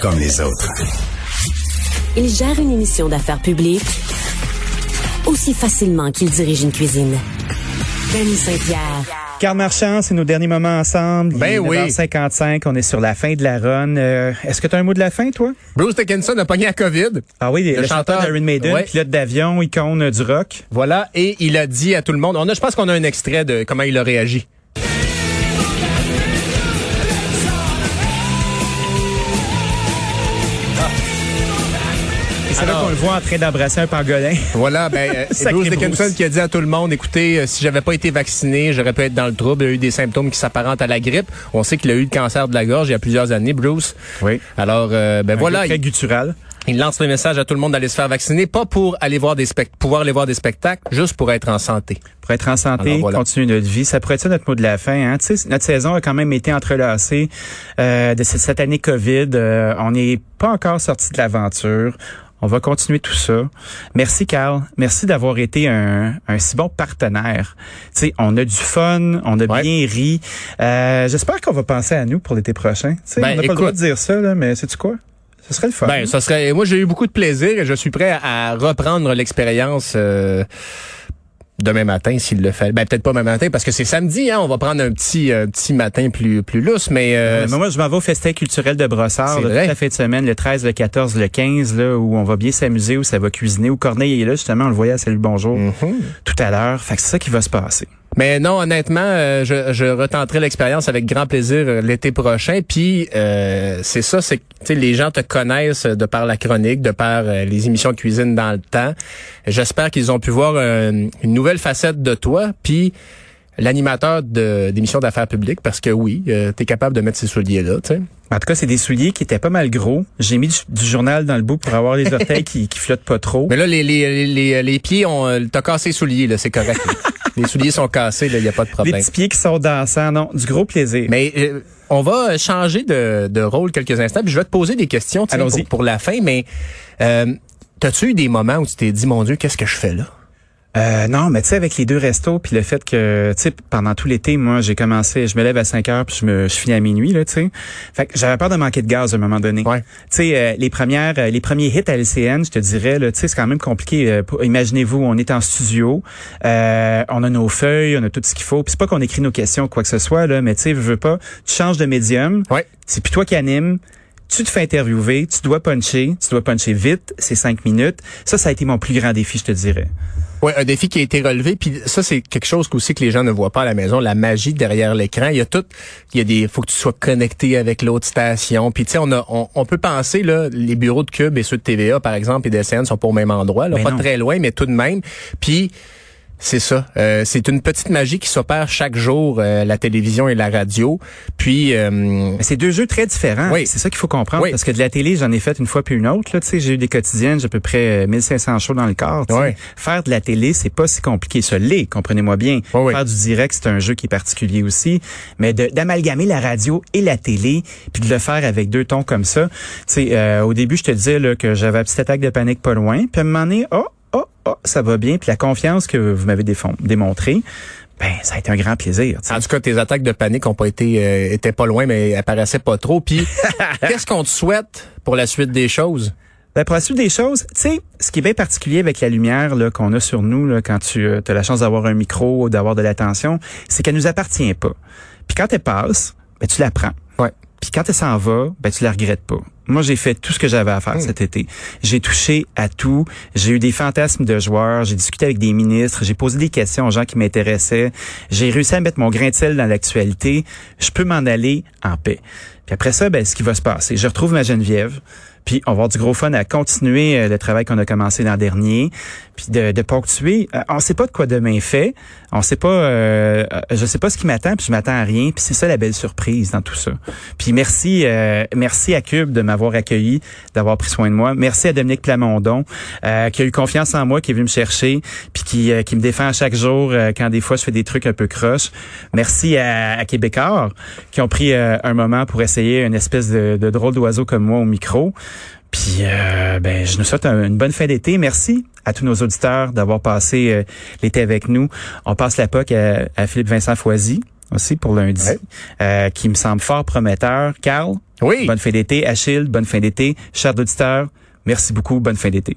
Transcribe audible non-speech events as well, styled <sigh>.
comme les autres. Il gère une émission d'affaires publiques aussi facilement qu'il dirige une cuisine. Denis Saint-Pierre. Carl Marchand, c'est nos derniers moments ensemble. Il Ben est oui. 9h55, on est sur la fin de la run. Euh, Est-ce que tu as un mot de la fin, toi? Bruce Dickinson a pogné à COVID. Ah oui, le, Le chanteur d'Iron Maiden, ouais. pilote d'avion, icône du rock. Voilà. Et il a dit à tout le monde, on a, je pense qu'on a un extrait de comment il a réagi. C'est là qu'on le voit en train d'embrasser un pangolin. Voilà, ben, <laughs> euh, c'est Bruce Dickinson Bruce. qui a dit à tout le monde, écoutez, euh, si j'avais pas été vacciné, j'aurais pu être dans le trouble. Il a eu des symptômes qui s'apparentent à la grippe. On sait qu'il a eu le cancer de la gorge il y a plusieurs années, Bruce. Oui. Alors, euh, ben voilà, Très il, guttural. il lance le message à tout le monde d'aller se faire vacciner, pas pour aller voir des spect pouvoir aller voir des spectacles, juste pour être en santé. Pour être en santé, Alors, voilà. continuer notre vie. Ça pourrait être ça notre mot de la fin. Hein? Tu sais, notre saison a quand même été entrelacée euh, de cette, cette année COVID. Euh, on n'est pas encore sorti de l'aventure. On va continuer tout ça. Merci, Carl. Merci d'avoir été un, un si bon partenaire. Tu sais, on a du fun, on a Ouais. bien ri. Euh, J'espère qu'on va penser à nous pour l'été prochain. Tu sais, Ben, on n'a pas le droit de dire ça, là, mais sais-tu quoi? Ce serait le fun. Ben, ça serait. Moi, j'ai eu beaucoup de plaisir et je suis prêt à, à reprendre l'expérience. euh, Demain matin, s'il le fait. Ben, peut-être pas demain matin, parce que c'est samedi, hein. On va prendre un petit, un petit matin plus, plus lousse, mais, euh, Euh, mais moi, je m'en vais au festin culturel de Brossard C'est là, toute la fin de semaine, le 13, le 14, le 15, là, où on va bien s'amuser, où ça va cuisiner, où Corneille est là, justement, on le voyait à Salut Bonjour Mhm. tout à l'heure. Fait que c'est ça qui va se passer. Mais non, honnêtement, euh, je, je retenterai l'expérience avec grand plaisir euh, l'été prochain. Puis euh, c'est ça, c'est que tu sais, les gens te connaissent de par la chronique, de par euh, les émissions de cuisine dans le temps. J'espère qu'ils ont pu voir euh, une nouvelle facette de toi. Puis l'animateur d'émissions d'affaires publiques, parce que oui, tu es capable de mettre ces souliers-là. En tout cas, c'est des souliers qui étaient pas mal gros. J'ai mis du, du journal dans le bout pour avoir les <laughs> orteils qui, qui flottent pas trop. Mais là, les, les, les, les pieds, ont euh, t'as cassé les souliers, là, c'est correct. <laughs> les souliers sont cassés, il n'y a pas de Les problème. petits pieds qui sont dansants, non, du gros plaisir. Mais euh, on va changer de, de rôle quelques instants. Puis je vais te poser des questions tiens, pour, pour la fin. Mais euh, t'as-tu eu des moments où tu t'es dit, mon Dieu, qu'est-ce que je fais là? Euh, non, mais tu sais, avec les deux restos, puis le fait que, tu sais, pendant tout l'été, moi, j'ai commencé, je me lève à 5 heures, puis je me, je finis à minuit, là, tu sais. Fait que j'avais peur de manquer de gaz à un moment donné. Ouais. Tu sais, euh, les premières, euh, les premiers hits à LCN, je te dirais, là, tu sais, c'est quand même compliqué. euh, Imaginez-vous, on est en studio, euh, on a nos feuilles, on a tout ce qu'il faut. Puis c'est pas qu'on écrit nos questions ou quoi que ce soit, là, mais tu sais, je veux pas, tu changes de médium. Ouais. C'est puis toi qui anime. Tu te fais interviewer, tu dois puncher, tu dois puncher vite, c'est cinq minutes. Ça, ça a été mon plus grand défi, je te dirais. Ouais, un défi qui a été relevé. Puis ça, c'est quelque chose aussi que les gens ne voient pas à la maison, la magie derrière l'écran. Il y a tout, il y a des, faut que tu sois connecté avec l'autre station. Puis tu sais, on a, on, on peut penser là, les bureaux de Cube et ceux de TVA, par exemple, et d'SN sont pas au même endroit, là, Mais pas non. très loin, mais tout de même. Puis c'est ça. Euh, c'est une petite magie qui s'opère chaque jour, euh, la télévision et la radio. Puis, euh, c'est deux jeux très différents. Oui. C'est ça qu'il faut comprendre. Oui. Parce que de la télé, j'en ai fait une fois puis une autre. Là, Tu sais, j'ai eu des quotidiennes, j'ai à peu près euh, 1500 shows dans le corps. Oui. Faire de la télé, c'est pas si compliqué. Ce l'est, comprenez-moi bien. Faire du direct, c'est un jeu qui est particulier aussi. Mais d'amalgamer la radio et la télé, puis de le faire avec deux tons comme ça. Tu sais, euh, au début, je te disais là, que j'avais une petite attaque de panique pas loin. Puis à un moment donné, oh, oh, oh, ça va bien. Puis la confiance que vous m'avez démontrée, ben, ça a été un grand plaisir. En tout cas, tes attaques de panique ont pas été, euh, étaient pas loin, mais apparaissaient pas trop. Puis, <laughs> qu'est-ce qu'on te souhaite pour la suite des choses? Ben, pour la suite des choses, tu sais, ce qui est bien particulier avec la lumière là, qu'on a sur nous là, quand tu as la chance d'avoir un micro ou d'avoir de l'attention, c'est qu'elle nous appartient pas. Puis quand elle passe, ben, tu la prends. Puis quand elle s'en va, ben, tu la regrettes pas. Moi, j'ai fait tout ce que j'avais à faire cet été. J'ai touché à tout. J'ai eu des fantasmes de joueurs. J'ai discuté avec des ministres. J'ai posé des questions aux gens qui m'intéressaient. J'ai réussi à mettre mon grain de sel dans l'actualité. Je peux m'en aller en paix. Puis après ça, ben, ce qui va se passer, je retrouve ma Geneviève. Puis on va avoir du gros fun à continuer euh, le travail qu'on a commencé l'an dernier, puis de, de ponctuer. Euh, on sait pas de quoi demain fait, on sait pas, euh, je sais pas ce qui m'attend, puis je m'attends à rien. Puis c'est ça la belle surprise dans tout ça. Puis merci, euh, merci à Cube de m'avoir accueilli, d'avoir pris soin de moi. Merci à Dominique Plamondon euh, qui a eu confiance en moi, qui est venu me chercher, puis qui, euh, qui me défend chaque jour quand des fois je fais des trucs un peu croches. Merci à, à Québécois qui ont pris un moment pour essayer une espèce de, de drôle d'oiseau comme moi au micro. Puis, euh, ben, je nous souhaite un- une bonne fin d'été. Merci à tous nos auditeurs d'avoir passé euh, l'été avec nous. On passe la POC à, à Philippe Vincent Foisy aussi pour lundi, Ouais. euh, qui me semble fort prometteur. Carl, Oui. Bonne fin d'été. Achille, bonne fin d'été. Chers auditeurs, merci beaucoup. Bonne fin d'été.